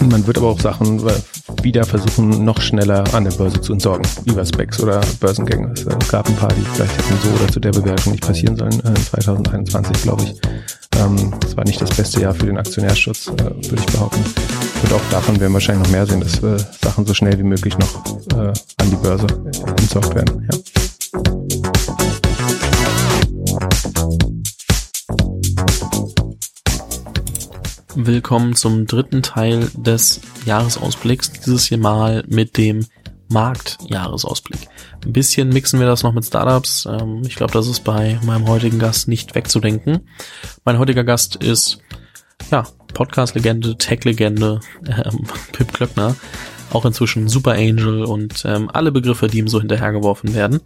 Und man wird aber auch Sachen wieder versuchen, noch schneller an der Börse zu entsorgen, über Specs oder Börsengänge. Es gab ein paar, die vielleicht hätten so oder zu der Bewertung nicht passieren sollen, äh, 2021, glaube ich. Ähm, das war nicht das beste Jahr für den Aktionärschutz, äh, würde ich behaupten. Und auch davon werden wir wahrscheinlich noch mehr sehen, dass äh, Sachen so schnell wie möglich noch äh, an die Börse entsorgt werden. Ja. Willkommen zum dritten Teil des Jahresausblicks. Dieses hier mal mit dem Marktjahresausblick. Ein bisschen mixen wir das noch mit Startups. Ähm, ich glaube, das ist bei meinem heutigen Gast nicht wegzudenken. Mein heutiger Gast ist, ja, Podcast-Legende, Tech-Legende, ähm, Pip Klöckner. Auch inzwischen Super Angel und ähm, alle Begriffe, die ihm so hinterhergeworfen werden.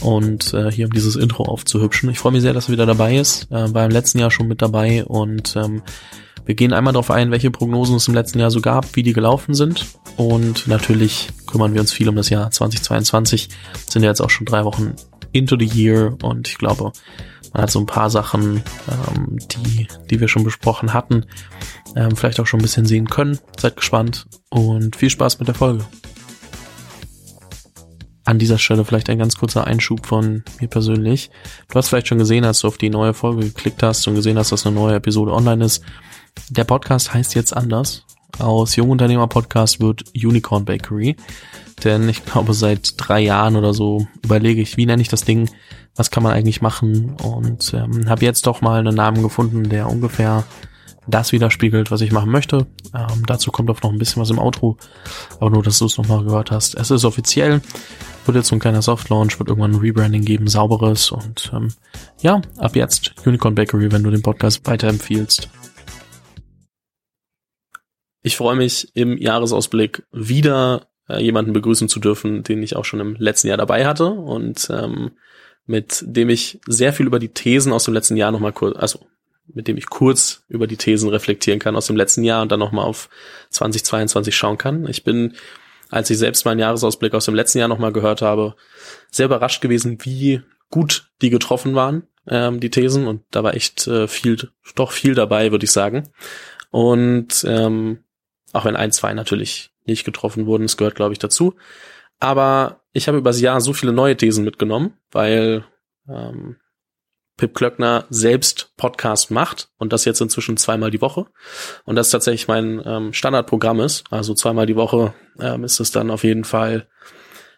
Und äh, hier um dieses Intro aufzuhübschen. Ich freue mich sehr, dass er wieder dabei ist. Äh, war im letzten Jahr schon mit dabei und ähm, wir gehen einmal darauf ein, welche Prognosen es im letzten Jahr so gab, wie die gelaufen sind. Und natürlich kümmern wir uns viel um das Jahr 2022. Sind ja jetzt auch schon drei Wochen into the year und ich glaube, man hat so ein paar Sachen, ähm, die, die wir schon besprochen hatten, ähm, vielleicht auch schon ein bisschen sehen können. Seid gespannt und viel Spaß mit der Folge. An dieser Stelle vielleicht ein ganz kurzer Einschub von mir persönlich. Du hast vielleicht schon gesehen, als du auf die neue Folge geklickt hast und gesehen hast, dass eine neue Episode online ist, der Podcast heißt jetzt anders. Aus Jungunternehmer Podcast wird Unicorn Bakery. Denn ich glaube, seit drei Jahren oder so überlege ich, wie nenne ich das Ding, was kann man eigentlich machen und ähm, habe jetzt doch mal einen Namen gefunden, der ungefähr das widerspiegelt, was ich machen möchte. Ähm, dazu kommt auch noch ein bisschen was im Outro, aber nur, dass du es nochmal gehört hast. Es ist offiziell, wird jetzt so ein kleiner Soft-Launch, wird irgendwann ein Rebranding geben, sauberes und ähm, ja, ab jetzt Unicorn Bakery, wenn du den Podcast weiterempfiehlst. Ich freue mich im Jahresausblick wieder äh, jemanden begrüßen zu dürfen, den ich auch schon im letzten Jahr dabei hatte und ähm, mit dem ich sehr viel über die Thesen aus dem letzten Jahr nochmal kurz, also mit dem ich kurz über die Thesen reflektieren kann aus dem letzten Jahr und dann nochmal auf 2022 schauen kann. Ich bin, als ich selbst meinen Jahresausblick aus dem letzten Jahr nochmal gehört habe, sehr überrascht gewesen, wie gut die getroffen waren, ähm, die Thesen. Und da war echt äh, viel, doch viel dabei, würde ich sagen. Und ähm, auch wenn ein, zwei natürlich nicht getroffen wurden, es gehört, glaube ich, dazu. Aber ich habe übers Jahr so viele neue Thesen mitgenommen, weil ähm, Pip Klöckner selbst Podcast macht und das jetzt inzwischen zweimal die Woche. Und das tatsächlich mein ähm, Standardprogramm ist. Also zweimal die Woche ähm, ist es dann auf jeden Fall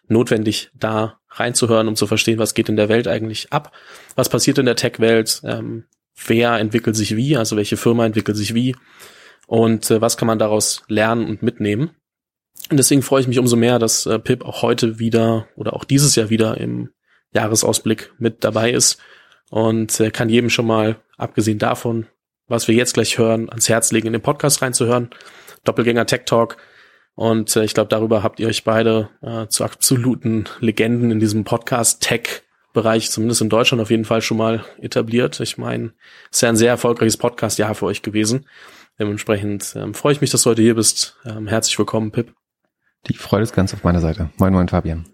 notwendig, da reinzuhören, um zu verstehen, was geht in der Welt eigentlich ab, was passiert in der Tech-Welt, ähm, wer entwickelt sich wie, also welche Firma entwickelt sich wie, und äh, was kann man daraus lernen und mitnehmen. Und deswegen freue ich mich umso mehr, dass äh, Pip auch heute wieder oder auch dieses Jahr wieder im Jahresausblick mit dabei ist und äh, kann jedem schon mal, abgesehen davon, was wir jetzt gleich hören, ans Herz legen, in den Podcast reinzuhören. Doppelgänger Tech Talk. Und äh, ich glaube, darüber habt ihr euch beide äh, zu absoluten Legenden in diesem Podcast Tech Bereich, zumindest in Deutschland auf jeden Fall schon mal etabliert. Ich meine, es ist ja ein sehr erfolgreiches Podcast-Jahr für euch gewesen. Dementsprechend ähm, freue ich mich, dass du heute hier bist. Ähm, herzlich willkommen, Pip. Die Freude ist ganz auf meiner Seite. Moin, moin, Fabian.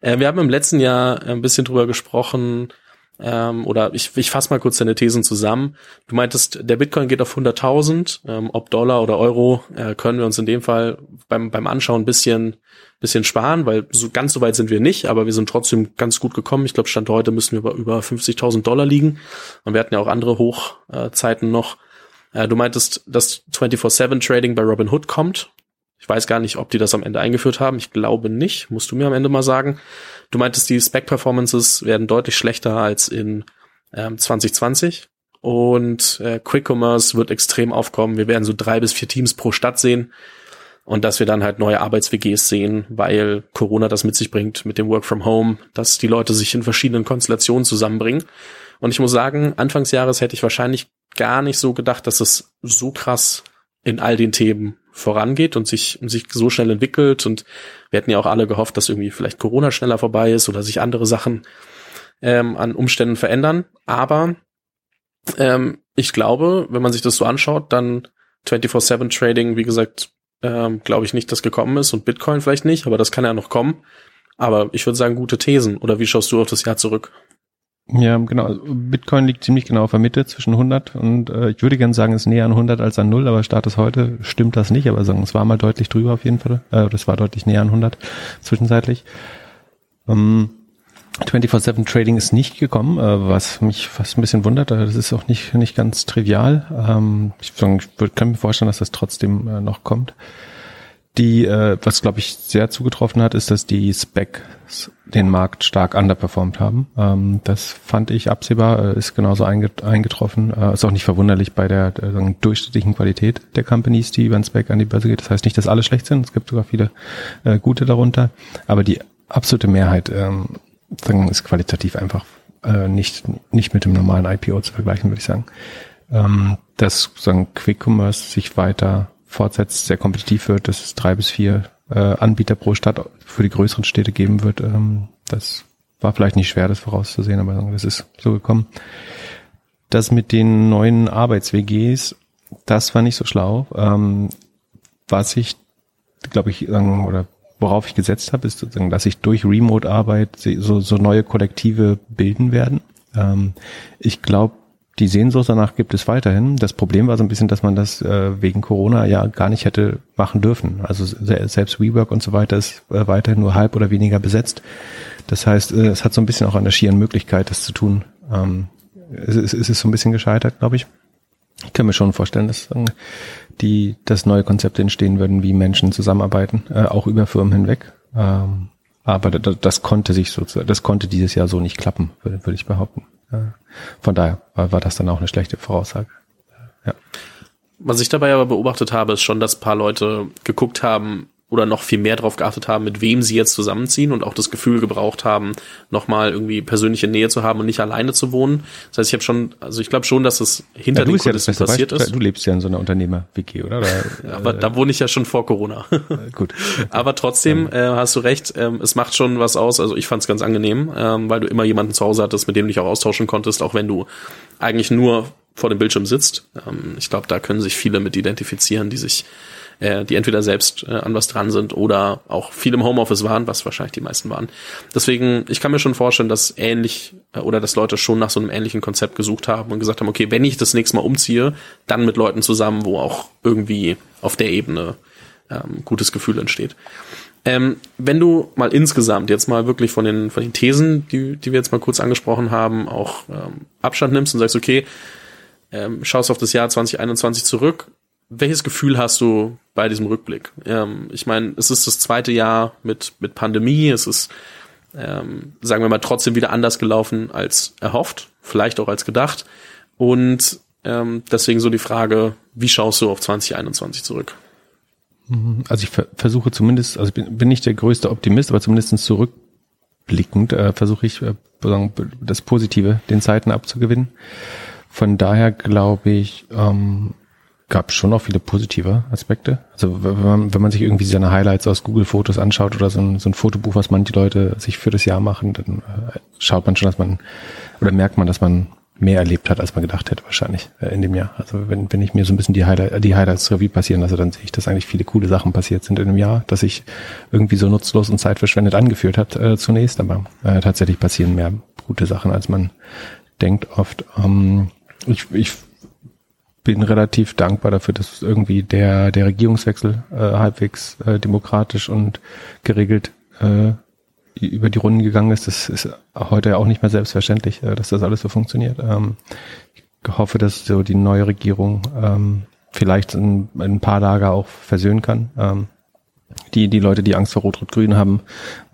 Äh, wir haben im letzten Jahr ein bisschen drüber gesprochen, ähm, oder ich, ich fasse mal kurz deine Thesen zusammen. Du meintest, der Bitcoin geht auf 100.000, ähm, ob Dollar oder Euro, äh, können wir uns in dem Fall beim, beim Anschauen ein bisschen, bisschen sparen, weil so ganz so weit sind wir nicht, aber wir sind trotzdem ganz gut gekommen. Ich glaube, Stand heute müssen wir über, über 50.000 Dollar liegen. Und wir hatten ja auch andere Hochzeiten noch. Äh, du meintest, dass 24-7 Trading bei Robinhood kommt. Ich weiß gar nicht, ob die das am Ende eingeführt haben. Ich glaube nicht. Musst du mir am Ende mal sagen. Du meintest, die Spec-Performances werden deutlich schlechter als in ähm, 2020. Und äh, Quick Commerce wird extrem aufkommen. Wir werden so drei bis vier Teams pro Stadt sehen. Und dass wir dann halt neue Arbeits-WGs sehen, weil Corona das mit sich bringt, mit dem Work from Home, dass die Leute sich in verschiedenen Konstellationen zusammenbringen. Und ich muss sagen, Anfangsjahres hätte ich wahrscheinlich gar nicht so gedacht, dass es so krass in all den Themen vorangeht und sich, sich so schnell entwickelt. Und wir hätten ja auch alle gehofft, dass irgendwie vielleicht Corona schneller vorbei ist oder sich andere Sachen ähm, an Umständen verändern. Aber ähm, ich glaube, wenn man sich das so anschaut, dann 24-7 Trading, wie gesagt, ähm, glaube ich nicht, dass gekommen ist und Bitcoin vielleicht nicht, aber das kann ja noch kommen. Aber ich würde sagen, gute Thesen. Oder wie schaust du auf das Jahr zurück? Ja, genau. Also Bitcoin liegt ziemlich genau auf der Mitte zwischen 100 und äh, ich würde gerne sagen, es ist näher an 100 als an 0, aber Status heute stimmt das nicht, aber sagen, es war mal deutlich drüber auf jeden Fall. Äh, das war deutlich näher an 100 zwischenzeitlich. Ähm, 24-7 Trading ist nicht gekommen, äh, was mich fast ein bisschen wundert. Das ist auch nicht, nicht ganz trivial. Ähm, ich, ich kann mir vorstellen, dass das trotzdem äh, noch kommt. Die, äh, was glaube ich sehr zugetroffen hat, ist, dass die Specs den Markt stark underperformt haben. Ähm, das fand ich absehbar, äh, ist genauso eingetroffen. Äh, ist auch nicht verwunderlich bei der äh, durchschnittlichen Qualität der Companies, die über den Spec an die Börse geht. Das heißt nicht, dass alle schlecht sind. Es gibt sogar viele äh, gute darunter. Aber die absolute Mehrheit ähm, ist qualitativ einfach äh, nicht, nicht mit dem normalen IPO zu vergleichen, würde ich sagen. Ähm, dass sagen, Quick Commerce sich weiter fortsetzt, sehr kompetitiv wird, dass es drei bis vier äh, Anbieter pro Stadt für die größeren Städte geben wird. Ähm, das war vielleicht nicht schwer, das vorauszusehen, aber das ist so gekommen. Das mit den neuen Arbeits-WGs, das war nicht so schlau. Ähm, was ich, glaube ich, sagen, oder worauf ich gesetzt habe, ist sozusagen, dass sich durch Remote-Arbeit so, so neue Kollektive bilden werden. Ähm, ich glaube, die Sehnsucht danach gibt es weiterhin. Das Problem war so ein bisschen, dass man das äh, wegen Corona ja gar nicht hätte machen dürfen. Also selbst WeWork und so weiter ist äh, weiterhin nur halb oder weniger besetzt. Das heißt, äh, es hat so ein bisschen auch an der schieren Möglichkeit, das zu tun. Ähm, es, es, es ist so ein bisschen gescheitert, glaube ich. Ich kann mir schon vorstellen, dass äh, die, dass neue Konzepte entstehen würden, wie Menschen zusammenarbeiten, äh, auch über Firmen hinweg. Ähm, aber das, konnte sich so, das konnte dieses Jahr so nicht klappen, würde ich behaupten. Von daher war, das dann auch eine schlechte Voraussage. Ja. Was ich dabei aber beobachtet habe, ist schon, dass paar Leute geguckt haben, oder noch viel mehr darauf geachtet haben, mit wem sie jetzt zusammenziehen und auch das Gefühl gebraucht haben, nochmal irgendwie persönliche Nähe zu haben und nicht alleine zu wohnen. Das heißt, ich habe schon, also ich glaube schon, dass es hinter ja, den Kulissen ja passiert Beispiel. ist. Du lebst ja in so einer Unternehmer-WG, oder? oder ja, aber äh, da wohne ich ja schon vor Corona. Gut. aber trotzdem äh, hast du recht, äh, es macht schon was aus. Also ich fand es ganz angenehm, äh, weil du immer jemanden zu Hause hattest, mit dem du dich auch austauschen konntest, auch wenn du eigentlich nur vor dem Bildschirm sitzt. Ähm, ich glaube, da können sich viele mit identifizieren, die sich äh, die entweder selbst äh, an was dran sind oder auch viel im Homeoffice waren, was wahrscheinlich die meisten waren. Deswegen, ich kann mir schon vorstellen, dass ähnlich äh, oder dass Leute schon nach so einem ähnlichen Konzept gesucht haben und gesagt haben, okay, wenn ich das nächste Mal umziehe, dann mit Leuten zusammen, wo auch irgendwie auf der Ebene ähm, gutes Gefühl entsteht. Ähm, wenn du mal insgesamt jetzt mal wirklich von den, von den Thesen, die, die wir jetzt mal kurz angesprochen haben, auch ähm, Abstand nimmst und sagst, okay, ähm, schaust auf das Jahr 2021 zurück, welches Gefühl hast du bei diesem Rückblick? Ähm, ich meine, es ist das zweite Jahr mit, mit Pandemie, es ist, ähm, sagen wir mal, trotzdem wieder anders gelaufen als erhofft, vielleicht auch als gedacht. Und ähm, deswegen so die Frage, wie schaust du auf 2021 zurück? Mhm. Also ich versuche zumindest, also ich bin, bin nicht der größte Optimist, aber zumindest zurückblickend äh, versuche ich äh, das Positive den Zeiten abzugewinnen. Von daher glaube ich, ähm, gab schon auch viele positive Aspekte. Also wenn man, wenn man sich irgendwie seine Highlights aus Google Fotos anschaut oder so ein, so ein Fotobuch, was manche Leute sich für das Jahr machen, dann äh, schaut man schon, dass man oder merkt man, dass man mehr erlebt hat, als man gedacht hätte wahrscheinlich äh, in dem Jahr. Also wenn, wenn ich mir so ein bisschen die, Highlight, die Highlights Revue passieren lasse, dann sehe ich, dass eigentlich viele coole Sachen passiert sind in dem Jahr, dass sich irgendwie so nutzlos und zeitverschwendet angefühlt hat äh, zunächst, aber äh, tatsächlich passieren mehr gute Sachen, als man denkt oft. Ähm, ich, ich bin relativ dankbar dafür, dass irgendwie der, der Regierungswechsel äh, halbwegs äh, demokratisch und geregelt äh, über die Runden gegangen ist. Das ist heute ja auch nicht mehr selbstverständlich, äh, dass das alles so funktioniert. Ähm, ich hoffe, dass so die neue Regierung ähm, vielleicht in, in ein paar Lager auch versöhnen kann. Ähm, die, die Leute, die Angst vor Rot-Rot-Grün haben,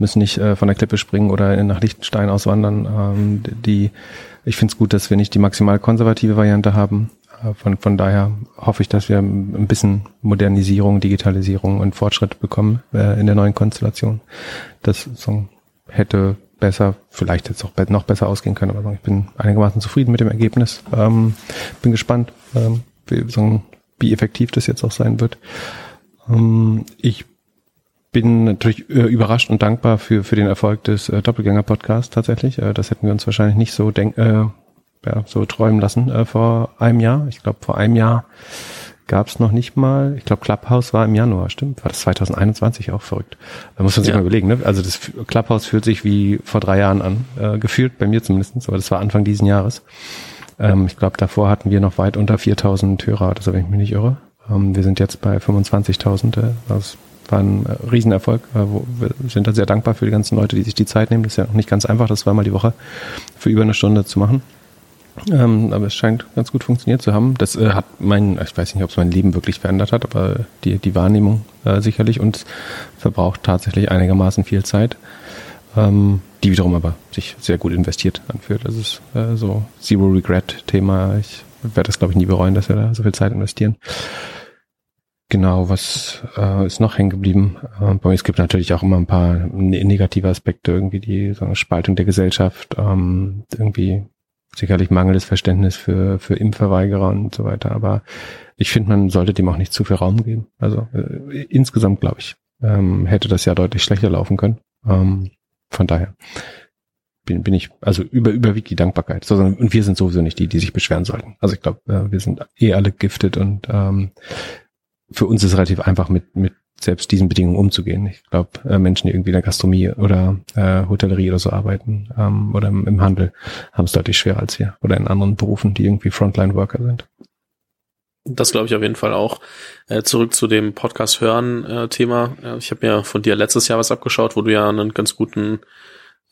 müssen nicht äh, von der Klippe springen oder nach Liechtenstein auswandern. Ähm, die, ich finde es gut, dass wir nicht die maximal konservative Variante haben, von, von daher hoffe ich, dass wir ein bisschen Modernisierung, Digitalisierung und Fortschritt bekommen äh, in der neuen Konstellation. Das so, hätte besser, vielleicht jetzt auch noch besser ausgehen können, aber ich bin einigermaßen zufrieden mit dem Ergebnis. Ähm, bin gespannt, ähm, wie, so, wie effektiv das jetzt auch sein wird. Ähm, ich bin natürlich äh, überrascht und dankbar für, für den Erfolg des äh, Doppelgänger-Podcasts tatsächlich. Äh, das hätten wir uns wahrscheinlich nicht so denk, äh, ja, so träumen lassen äh, vor einem Jahr. Ich glaube, vor einem Jahr gab es noch nicht mal. Ich glaube, Clubhouse war im Januar, stimmt? War das 2021 auch verrückt? Da muss man sich ja. mal überlegen. Ne? Also das Clubhouse fühlt sich wie vor drei Jahren an, äh, gefühlt bei mir zumindest, aber das war Anfang diesen Jahres. Ähm, ich glaube, davor hatten wir noch weit unter 4000 Hörer, also wenn ich mich nicht irre. Ähm, wir sind jetzt bei 25.000. Äh, das war ein äh, Riesenerfolg. Äh, wo wir sind da sehr dankbar für die ganzen Leute, die sich die Zeit nehmen. Das ist ja auch nicht ganz einfach, das zweimal die Woche für über eine Stunde zu machen. Ähm, aber es scheint ganz gut funktioniert zu haben. Das äh, hat mein, ich weiß nicht, ob es mein Leben wirklich verändert hat, aber die, die Wahrnehmung äh, sicherlich und verbraucht tatsächlich einigermaßen viel Zeit, ähm, die wiederum aber sich sehr gut investiert anfühlt. Das ist äh, so Zero Regret Thema. Ich werde das, glaube ich, nie bereuen, dass wir da so viel Zeit investieren. Genau, was äh, ist noch hängen geblieben? Äh, bei mir, es gibt natürlich auch immer ein paar ne-, negative Aspekte, irgendwie die so eine Spaltung der Gesellschaft, ähm, irgendwie sicherlich mangelndes Verständnis für, für Impfverweigerer und so weiter. Aber ich finde, man sollte dem auch nicht zu viel Raum geben. Also äh, insgesamt, glaube ich, ähm, hätte das ja deutlich schlechter laufen können. Ähm, von daher bin, bin ich, also über, überwiegt die Dankbarkeit. Und wir sind sowieso nicht die, die sich beschweren sollten. Also ich glaube, äh, wir sind eh alle giftet und ähm, für uns ist es relativ einfach mit, mit selbst diesen Bedingungen umzugehen. Ich glaube, äh, Menschen, die irgendwie in der Gastronomie oder äh, Hotellerie oder so arbeiten ähm, oder im, im Handel, haben es deutlich schwerer als wir. Oder in anderen Berufen, die irgendwie Frontline-Worker sind. Das glaube ich auf jeden Fall auch. Äh, zurück zu dem Podcast hören äh, Thema. Äh, ich habe mir von dir letztes Jahr was abgeschaut, wo du ja einen ganz guten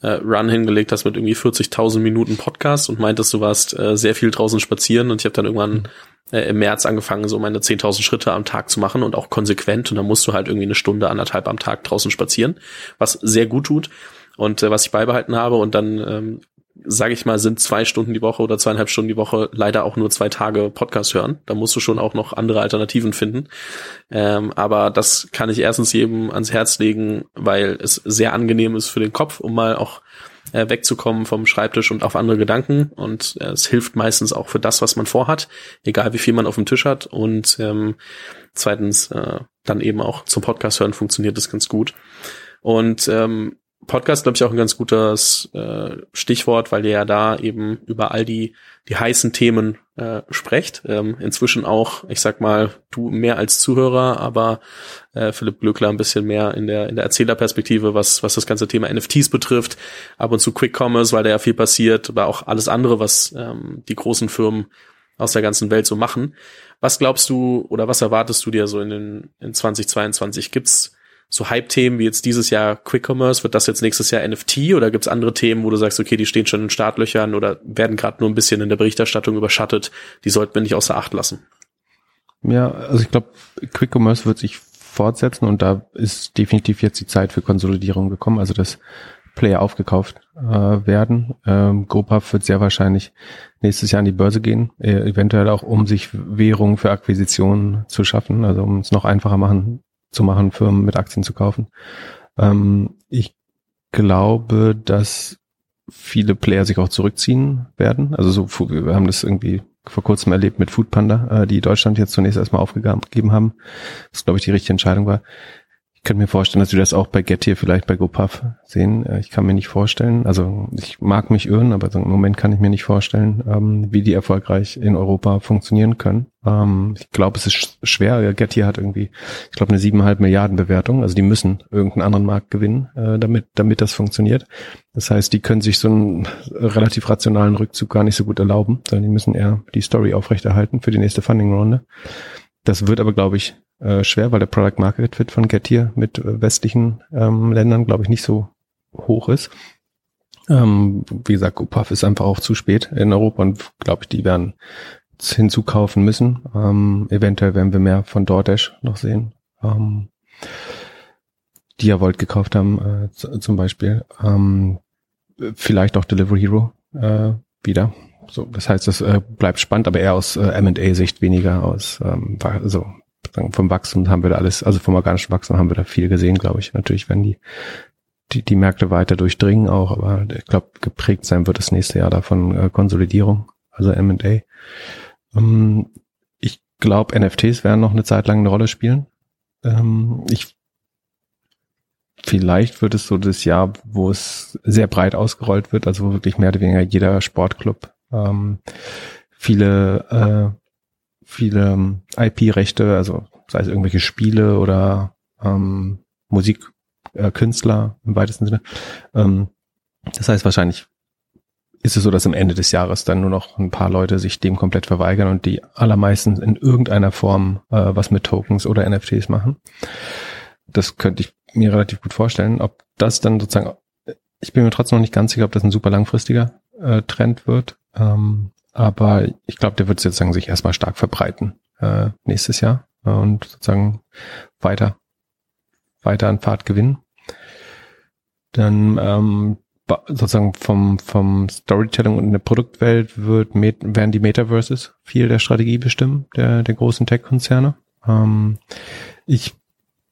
äh, Run hingelegt hast mit irgendwie 40.000 Minuten Podcast und meintest, du warst äh, sehr viel draußen spazieren und ich habe dann irgendwann mhm äh, im März angefangen, so meine 10.000 Schritte am Tag zu machen und auch konsequent. Und dann musst du halt irgendwie eine Stunde, anderthalb am Tag draußen spazieren, was sehr gut tut und äh, was ich beibehalten habe. Und dann, ähm, sage ich mal, sind zwei Stunden die Woche oder zweieinhalb Stunden die Woche leider auch nur zwei Tage Podcast hören. Da musst du schon auch noch andere Alternativen finden. Ähm, aber das kann ich erstens jedem ans Herz legen, weil es sehr angenehm ist für den Kopf, um mal auch äh, wegzukommen vom Schreibtisch und auf andere Gedanken. Und äh, es hilft meistens auch für das, was man vorhat, egal wie viel man auf dem Tisch hat. Und ähm, zweitens äh, dann eben auch zum Podcast hören funktioniert das ganz gut. Und ähm, Podcast, glaube ich, auch ein ganz gutes äh, Stichwort, weil ihr ja da eben über all die, die heißen Themen äh, sprecht. Ähm, inzwischen auch, ich sag mal, du mehr als Zuhörer, aber äh, Philipp Glückler ein bisschen mehr in der, in der Erzählerperspektive, was, was das ganze Thema NFTs betrifft. Ab und zu Quick Commerce, weil da ja viel passiert, aber auch alles andere, was ähm, die großen Firmen aus der ganzen Welt so machen. Was glaubst du oder was erwartest du dir so in den in 2022? Gibt's so Hype-Themen wie jetzt dieses Jahr Quick Commerce, wird das jetzt nächstes Jahr NFT oder gibt's andere Themen, wo du sagst, okay, die stehen schon in Startlöchern oder werden gerade nur ein bisschen in der Berichterstattung überschattet, die sollten wir nicht außer Acht lassen? Ja, also ich glaube, Quick Commerce wird sich fortsetzen und da ist definitiv jetzt die Zeit für Konsolidierung gekommen, also dass Player aufgekauft äh, werden. Ähm, GoPuff wird sehr wahrscheinlich nächstes Jahr an die Börse gehen, äh, eventuell auch um sich Währungen für Akquisitionen zu schaffen, also um es noch einfacher machen, zu machen, Firmen mit Aktien zu kaufen. Ähm, ich glaube, dass viele Player sich auch zurückziehen werden. Also so, wir haben das irgendwie vor kurzem erlebt mit Foodpanda, äh, die Deutschland jetzt zunächst erstmal aufgegeben haben. Das glaube ich die richtige Entscheidung war. Ich könnte mir vorstellen, dass wir das auch bei Get hier vielleicht bei GoPuff sehen. Äh, ich kann mir nicht vorstellen, also ich mag mich irren, aber im Moment kann ich mir nicht vorstellen, ähm, wie die erfolgreich in Europa funktionieren können. Ähm, ich glaube, es ist schwer. Get hier hat irgendwie, ich glaube, eine siebeneinhalb Milliarden Bewertung. Also die müssen irgendeinen anderen Markt gewinnen, äh, damit, damit das funktioniert. Das heißt, die können sich so einen relativ rationalen Rückzug gar nicht so gut erlauben, sondern die müssen eher die Story aufrechterhalten für die nächste Funding-Runde. Das wird aber, glaube ich, äh, schwer, weil der Product Market Fit von Getir mit äh, westlichen ähm, Ländern, glaube ich, nicht so hoch ist. Ähm, wie gesagt, GoPuff ist einfach auch zu spät in Europa und glaube ich, die werden hinzukaufen müssen. Ähm, eventuell werden wir mehr von DoorDash noch sehen. Ähm, die ja Volt gekauft haben, äh, zum Beispiel. Ähm, vielleicht auch Delivery Hero äh, wieder. So, das heißt, das äh, bleibt spannend, aber eher aus äh, M&A-Sicht weniger aus ähm, so vom Wachstum haben wir da alles, also vom organischen Wachstum haben wir da viel gesehen, glaube ich. Natürlich werden die, die, die Märkte weiter durchdringen auch, aber ich glaube, geprägt sein wird das nächste Jahr davon äh, Konsolidierung, also M&A. Ähm, ich glaube, NFTs werden noch eine Zeit lang eine Rolle spielen. Ähm, ich Vielleicht wird es so das Jahr, wo es sehr breit ausgerollt wird, also wo wirklich mehr oder weniger jeder Sportclub ähm, viele äh, viele ähm, IP-Rechte, also sei es irgendwelche Spiele oder ähm, Musikkünstler äh, im weitesten Sinne. Ähm, das heißt, wahrscheinlich ist es so, dass am Ende des Jahres dann nur noch ein paar Leute sich dem komplett verweigern und die allermeisten in irgendeiner Form äh, was mit Tokens oder NFTs machen. Das könnte ich mir relativ gut vorstellen. Ob das dann sozusagen, ich bin mir trotzdem noch nicht ganz sicher, ob das ein super langfristiger äh, Trend wird. Ähm, aber ich glaube, der wird sozusagen sich erstmal stark verbreiten äh, nächstes Jahr und sozusagen weiter, weiter an Fahrt gewinnen. Dann ähm, sozusagen vom, vom Storytelling und in der Produktwelt wird, werden die Metaverses viel der Strategie bestimmen, der, der großen Tech-Konzerne. Ähm, ich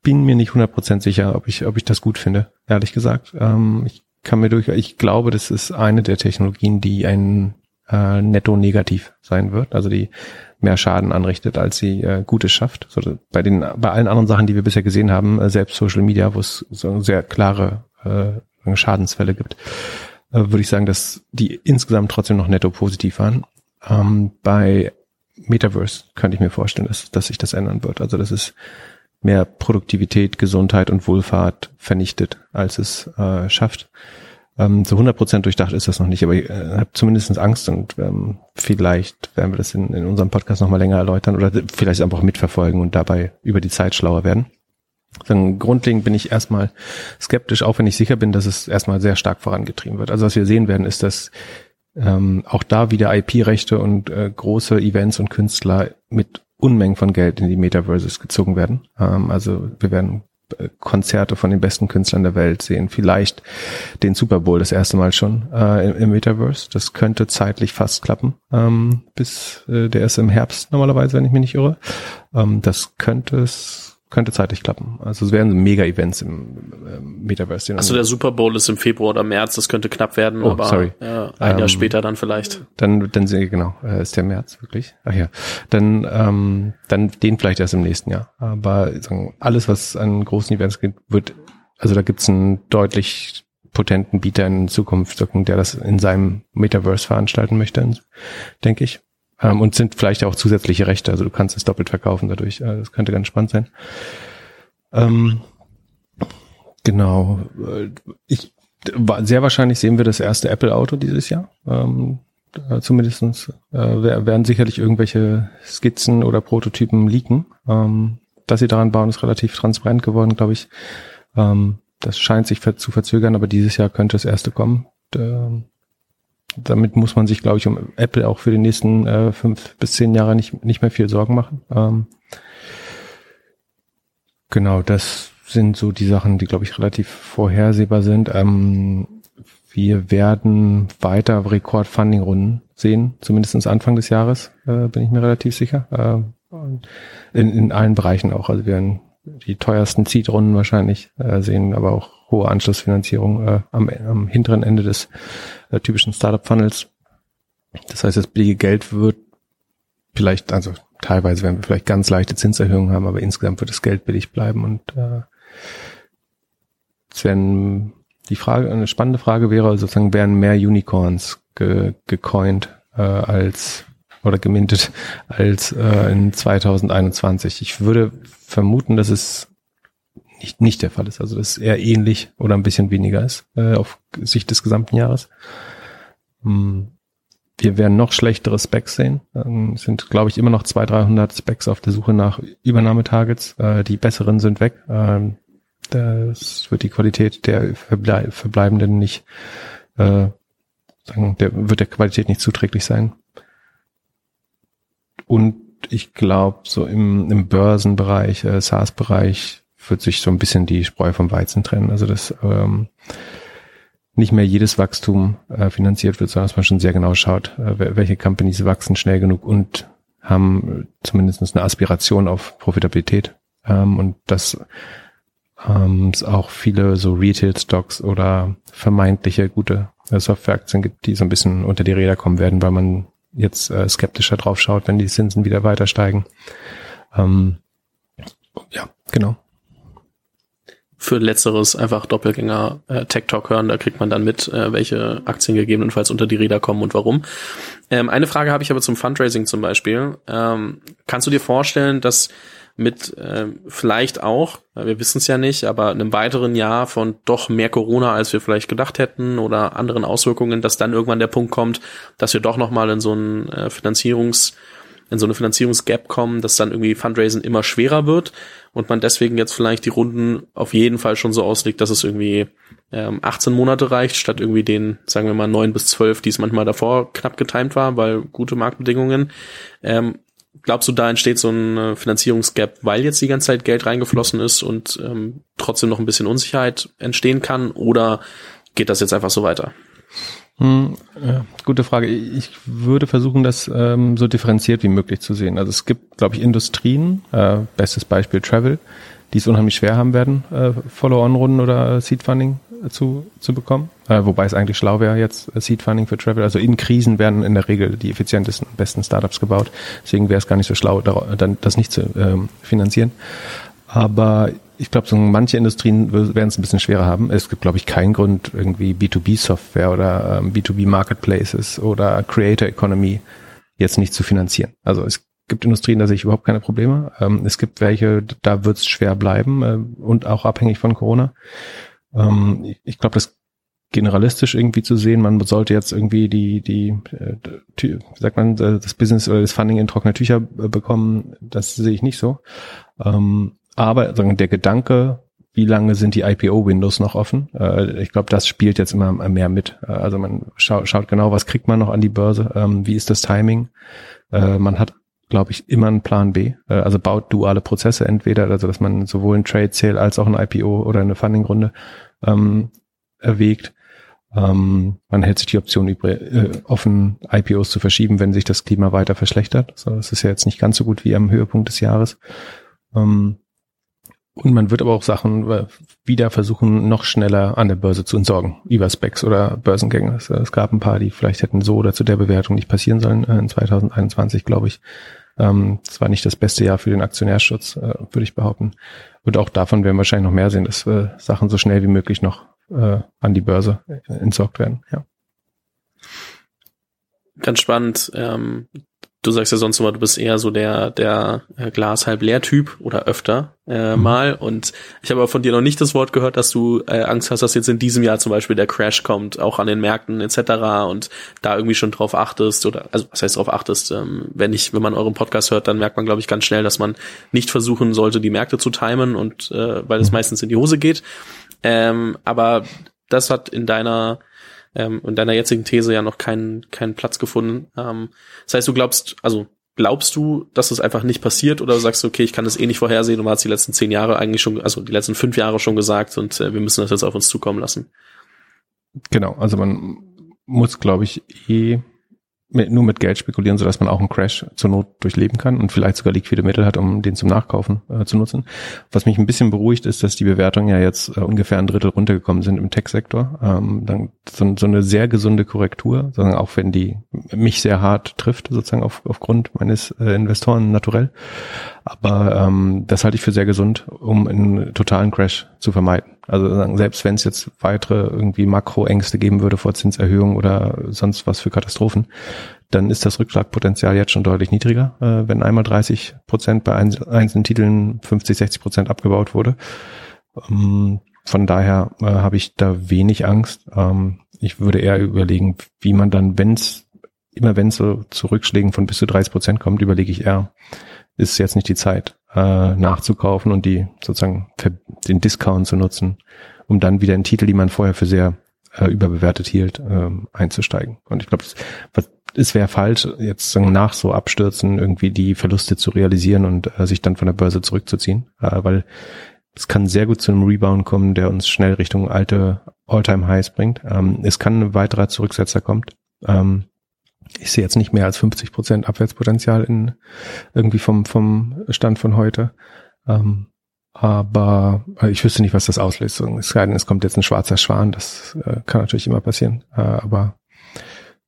bin mir nicht 100% sicher, ob ich, ob ich das gut finde, ehrlich gesagt. Ähm, ich kann mir durch, ich glaube, das ist eine der Technologien, die ein äh, netto negativ sein wird, also die mehr Schaden anrichtet, als sie äh, Gutes schafft. So, bei den, bei allen anderen Sachen, die wir bisher gesehen haben, äh, selbst Social Media, wo es so sehr klare äh, Schadensfälle gibt, äh, würde ich sagen, dass die insgesamt trotzdem noch netto positiv waren. Ähm, bei Metaverse könnte ich mir vorstellen, dass, dass sich das ändern wird. Also das ist mehr Produktivität, Gesundheit und Wohlfahrt vernichtet, als es äh, schafft. Ähm, so 100% durchdacht ist das noch nicht, aber ich äh, habe zumindest Angst und ähm, vielleicht werden wir das in, in unserem Podcast nochmal länger erläutern oder vielleicht einfach mitverfolgen und dabei über die Zeit schlauer werden. Dann grundlegend bin ich erstmal skeptisch, auch wenn ich sicher bin, dass es erstmal sehr stark vorangetrieben wird. Also was wir sehen werden, ist, dass ähm, auch da wieder IP-Rechte und äh, große Events und Künstler mit Unmengen von Geld in die Metaverses gezogen werden. Ähm, also wir werden Konzerte von den besten Künstlern der Welt sehen. Vielleicht den Super Bowl das erste Mal schon äh, im, Metaverse. Das könnte zeitlich fast klappen. Ähm, bis äh, der ist im Herbst normalerweise, wenn ich mich nicht irre. Ähm, das könnte es könnte zeitlich klappen. Also es wären Mega-Events im äh, Metaverse. Also der Super Bowl ist im Februar oder März, das könnte knapp werden, oh, aber sorry. Ja, ein ähm, Jahr später dann vielleicht. Dann, dann genau, äh, ist der März wirklich. Ach ja, dann, ähm, dann den vielleicht erst im nächsten Jahr. Aber sagen, alles, was an großen Events gibt, wird, also da gibt's einen deutlich potenten Bieter in Zukunft, der das in seinem Metaverse veranstalten möchte, denke ich ähm, und sind vielleicht auch zusätzliche Rechte. Also du kannst es doppelt verkaufen dadurch. Äh, das könnte ganz spannend sein. Ähm, genau. Äh, ich sehr wahrscheinlich sehen wir das erste Apple-Auto dieses Jahr. Ähm, äh, zumindestens äh, werden sicherlich irgendwelche Skizzen oder Prototypen leaken. Ähm, dass sie daran bauen, ist relativ transparent geworden, glaube ich. Ähm, das scheint sich zu verzögern, aber dieses Jahr könnte das erste kommen. Ähm, damit muss man sich, glaube ich, um Apple auch für die nächsten äh, fünf bis zehn Jahre nicht, nicht mehr viel Sorgen machen. Ähm, genau, das sind so die Sachen, die, glaube ich, relativ vorhersehbar sind. Ähm, wir werden weiter Rekord-Funding-Runden sehen, zumindest Anfang des Jahres, äh, bin ich mir relativ sicher. Äh, in, in allen Bereichen auch. Also wir werden die teuersten Seed-Runden wahrscheinlich äh, sehen, aber auch hohe Anschlussfinanzierung äh, am, am hinteren Ende des äh, typischen Startup-Funnels. Das heißt, das billige Geld wird vielleicht, also teilweise werden wir vielleicht ganz leichte Zinserhöhungen haben, aber insgesamt wird das Geld billig bleiben und äh, werden die Frage, eine spannende Frage wäre sozusagen, werden mehr Unicorns ge, gecoint äh, als oder gemintet als äh, in 2021. Ich würde vermuten, dass es nicht, nicht der Fall ist. Also dass es eher ähnlich oder ein bisschen weniger ist äh, auf Sicht des gesamten Jahres. Hm. Wir werden noch schlechtere Specs sehen. Ähm, es sind, glaube ich, immer noch 200, 300 Specs auf der Suche nach Übernahmetargets. Äh, die besseren sind weg. Ähm, das wird die Qualität der Verblei Verbleibenden nicht, äh, sagen, der wird der Qualität nicht zuträglich sein. Und ich glaube, so im, im Börsenbereich, äh, SaaS-Bereich wird sich so ein bisschen die Spreu vom Weizen trennen. Also dass ähm, nicht mehr jedes Wachstum äh, finanziert wird, sondern dass man schon sehr genau schaut, äh, welche Companies wachsen schnell genug und haben zumindest eine Aspiration auf Profitabilität. Ähm, und dass ähm, es auch viele so Retail-Stocks oder vermeintliche gute äh, Softwareaktien gibt, die so ein bisschen unter die Räder kommen werden, weil man jetzt äh, skeptischer drauf schaut, wenn die Zinsen wieder weiter steigen. Ähm, ja, genau. für letzteres einfach Doppelgänger äh, Tech Talk hören. Da kriegt man dann mit, äh, welche Aktien gegebenenfalls unter die Räder kommen und warum. Ähm, eine Frage habe ich aber zum Fundraising zum Beispiel. Ähm, kannst du dir vorstellen, dass mit äh, vielleicht auch, wir wissen es ja nicht, aber einem weiteren Jahr von doch mehr Corona, als wir vielleicht gedacht hätten oder anderen Auswirkungen, dass dann irgendwann der Punkt kommt, dass wir doch nochmal in so einen äh, Finanzierungs- in so eine Finanzierungsgap kommen, dass dann irgendwie Fundraising immer schwerer wird und man deswegen jetzt vielleicht die Runden auf jeden Fall schon so auslegt, dass es irgendwie ähm, 18 Monate reicht, statt irgendwie den, sagen wir mal, 9 bis 12, die es manchmal davor knapp getimt war, weil gute Marktbedingungen. Ähm, glaubst du, da entsteht so ein Finanzierungsgap, weil jetzt die ganze Zeit Geld reingeflossen ist und ähm, trotzdem noch ein bisschen Unsicherheit entstehen kann? Oder geht das jetzt einfach so weiter? Hm, ja, gute Frage. Ich würde versuchen, das ähm, so differenziert wie möglich zu sehen. Also es gibt, glaube ich, Industrien, äh, bestes Beispiel Travel, die es unheimlich schwer haben werden, äh, Follow-on-Runden oder Seed-Funding zu, zu bekommen. Äh, wobei es eigentlich schlau wäre, jetzt äh, Seed-Funding für Travel. Also in Krisen werden in der Regel die effizientesten, besten Startups gebaut. Deswegen wäre es gar nicht so schlau, dann das nicht zu ähm, finanzieren. Aber ich glaube, so manche Industrien werden es ein bisschen schwerer haben. Es gibt, glaube ich, keinen Grund, irgendwie B2B-Software oder ähm, B2B-Marketplaces oder Creator Economy jetzt nicht zu finanzieren. Also es gibt Industrien, da sehe ich überhaupt keine Probleme. Ähm, es gibt welche, da wird es schwer bleiben äh, und auch abhängig von Corona. Ähm, ich glaube, das generalistisch irgendwie zu sehen, man sollte jetzt irgendwie die, die, äh, wie sagt man, das Business oder das Funding in trockene Tücher äh, bekommen, das sehe ich nicht so. Ähm, aber sagen, der Gedanke, wie lange sind die IPO-Windows noch offen? Äh, ich glaube, das spielt jetzt immer mehr mit. Äh, also man schaut, genau, was kriegt man noch an die Börse, ähm, wie ist das Timing. Äh, man hat, glaube ich, immer einen Plan B. Äh, also baut duale Prozesse entweder, also dass man sowohl ein Trade Sale als auch ein IPO oder eine Funding-Runde ähm, erwägt. Ähm, man hält sich die Option äh, offen, IPOs zu verschieben, wenn sich das Klima weiter verschlechtert. Also das ist ja jetzt nicht ganz so gut wie am Höhepunkt des Jahres. Ähm, und man wird aber auch Sachen äh, wieder versuchen, noch schneller an der Börse zu entsorgen, über Specs oder Börsengänge. Es, es, gab ein paar, die vielleicht hätten so oder zu der Bewertung nicht passieren sollen äh, in 2021, glaube ich. Ähm, das war nicht das beste Jahr für den Aktionärschutz, äh, würde ich behaupten. Und auch davon werden wir wahrscheinlich noch mehr sehen, dass äh, Sachen so schnell wie möglich noch äh, an die Börse entsorgt werden. Ja. Ganz spannend. Ähm, du sagst ja sonst immer, du bist eher so der, der äh, Glas halb leer Typ oder öfter äh, mhm. mal. Und ich habe aber von dir noch nicht das Wort gehört, dass du äh, Angst hast, dass jetzt in diesem Jahr zum Beispiel der Crash kommt, auch an den Märkten etc. und da irgendwie schon drauf achtest oder also was heißt drauf achtest, ähm, wenn ich, wenn man euren Podcast hört, dann merkt man, glaube ich, ganz schnell, dass man nicht versuchen sollte, die Märkte zu timen und äh, weil es mhm. meistens in die Hose geht. Ähm, aber das hat in deiner ähm, in deiner jetzigen These ja noch keinen keinen Platz gefunden. Ähm, das heißt, du glaubst, also glaubst du, dass das einfach nicht passiert oder sagst du, okay, ich kann das eh nicht vorhersehen und man die letzten zehn Jahre eigentlich schon, also die letzten fünf Jahre schon gesagt und äh, wir müssen das jetzt auf uns zukommen lassen? Genau, also man muss, glaube ich, eh mit, nur mit Geld spekulieren, sodass man auch einen Crash zur Not durchleben kann und vielleicht sogar liquide Mittel hat, um den zum Nachkaufen äh, zu nutzen. Was mich ein bisschen beruhigt, ist, dass die Bewertungen ja jetzt äh, ungefähr ein Drittel runtergekommen sind im Tech-Sektor. Ähm, dann so, so, eine sehr gesunde Korrektur, sozusagen auch wenn die mich sehr hart trifft, sozusagen auf, aufgrund meines äh, Investoren naturell. Aber ähm, das halte ich für sehr gesund, um einen totalen Crash zu vermeiden. Also selbst wenn es jetzt weitere irgendwie Makroängste geben würde vor Zinserhöhungen oder sonst was für Katastrophen, dann ist das Rückschlagpotenzial jetzt schon deutlich niedriger, äh, wenn einmal 30 Prozent bei einzelnen Titeln 50, 60 Prozent abgebaut wurde. Ähm, von daher äh, habe ich da wenig Angst. Ähm, ich würde eher überlegen, wie man dann, wenn es immer wenn es so zu Rückschlägen von bis zu 30 Prozent kommt, überlege ich eher, ist jetzt nicht die Zeit, äh, nachzukaufen und die sozusagen für den Discount zu nutzen, um dann wieder in Titel, die man vorher für sehr äh, überbewertet hielt, äh, einzusteigen. Und ich glaube, es wäre falsch, jetzt nach so Abstürzen irgendwie die Verluste zu realisieren und äh, sich dann von der Börse zurückzuziehen, äh, weil es kann sehr gut zu einem Rebound kommen, der uns schnell Richtung alte All-Time-Highs bringt. Ähm, es kann ein weiterer Zurücksetzer kommt. Ähm, ich sehe jetzt nicht mehr als 50 Prozent Abwärtspotenzial in irgendwie vom, vom Stand von heute. Ähm, aber ich wüsste nicht, was das auslöst. Es kommt jetzt ein schwarzer Schwan, das äh, kann natürlich immer passieren. Äh, aber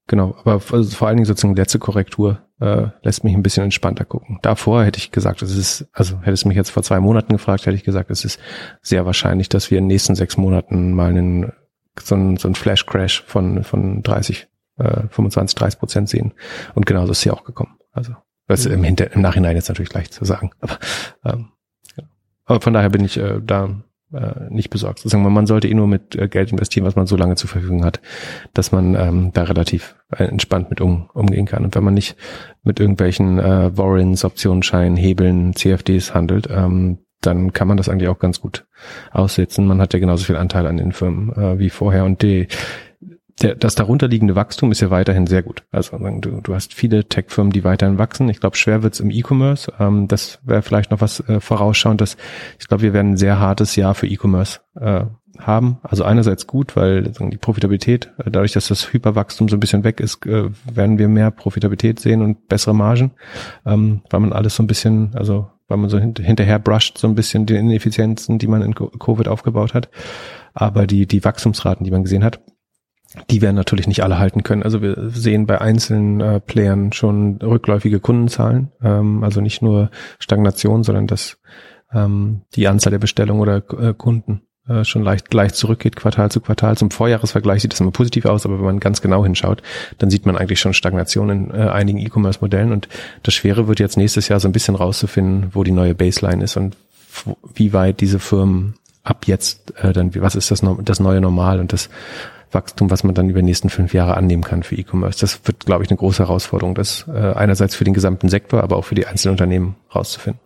genau, aber also vor allen Dingen sozusagen letzte Korrektur äh, lässt mich ein bisschen entspannter gucken. Davor hätte ich gesagt, es ist, also hättest mich jetzt vor zwei Monaten gefragt, hätte ich gesagt, es ist sehr wahrscheinlich, dass wir in den nächsten sechs Monaten mal einen, so einen, so einen Flash-Crash von, von 30, äh, 25, 30 Prozent sehen. Und genauso ist sie auch gekommen. Also, das mhm. im, Hinter im Nachhinein jetzt natürlich leicht zu sagen. Aber, ähm, ja. aber von daher bin ich äh, da äh, nicht besorgt. Sozusagen, man sollte eh nur mit äh, Geld investieren, was man so lange zur Verfügung hat, dass man ähm, da relativ äh, entspannt mit um, umgehen kann. Und wenn man nicht mit irgendwelchen äh, Warrants, Optionsscheinen, Hebeln, CFDs handelt, ähm, dann kann man das eigentlich auch ganz gut aussetzen. Man hat ja genauso viel Anteil an den Firmen äh, wie vorher und die der, das darunterliegende Wachstum ist ja weiterhin sehr gut. Also du, du hast viele Tech-Firmen, die weiterhin wachsen. Ich glaube, schwer wird's im E-Commerce. Ähm, das wäre vielleicht noch was äh, vorausschauend. Dass, ich glaube, wir werden ein sehr hartes Jahr für E-Commerce äh, haben. Also einerseits gut, weil die Profitabilität, äh, dadurch, dass das Hyperwachstum so ein bisschen weg ist, äh, werden wir mehr Profitabilität sehen und bessere Margen, ähm, weil man alles so ein bisschen, also weil man so hint hinterher brusht so ein bisschen die Ineffizienzen, die man in Covid aufgebaut hat. Aber die, die Wachstumsraten, die man gesehen hat, die werden natürlich nicht alle halten können. Also wir sehen bei einzelnen äh, Playern schon rückläufige Kundenzahlen, ähm, also nicht nur Stagnation, sondern dass ähm, die Anzahl der Bestellungen oder äh, Kunden äh, schon leicht leicht zurückgeht, Quartal zu Quartal. Zum Vorjahresvergleich sieht das immer positiv aus, aber wenn man ganz genau hinschaut, dann sieht man eigentlich schon Stagnation in äh, einigen E-Commerce-Modellen. Und das Schwere wird jetzt nächstes Jahr so ein bisschen rauszufinden, wo die neue Baseline ist und wie weit diese Firmen ab jetzt äh, dann, was ist das, das neue Normal und das Wachstum, was man dann über die nächsten fünf Jahre annehmen kann für E-Commerce. Das wird, glaube ich, eine große Herausforderung, das äh, einerseits für den gesamten Sektor, aber auch für die einzelnen Unternehmen rauszufinden.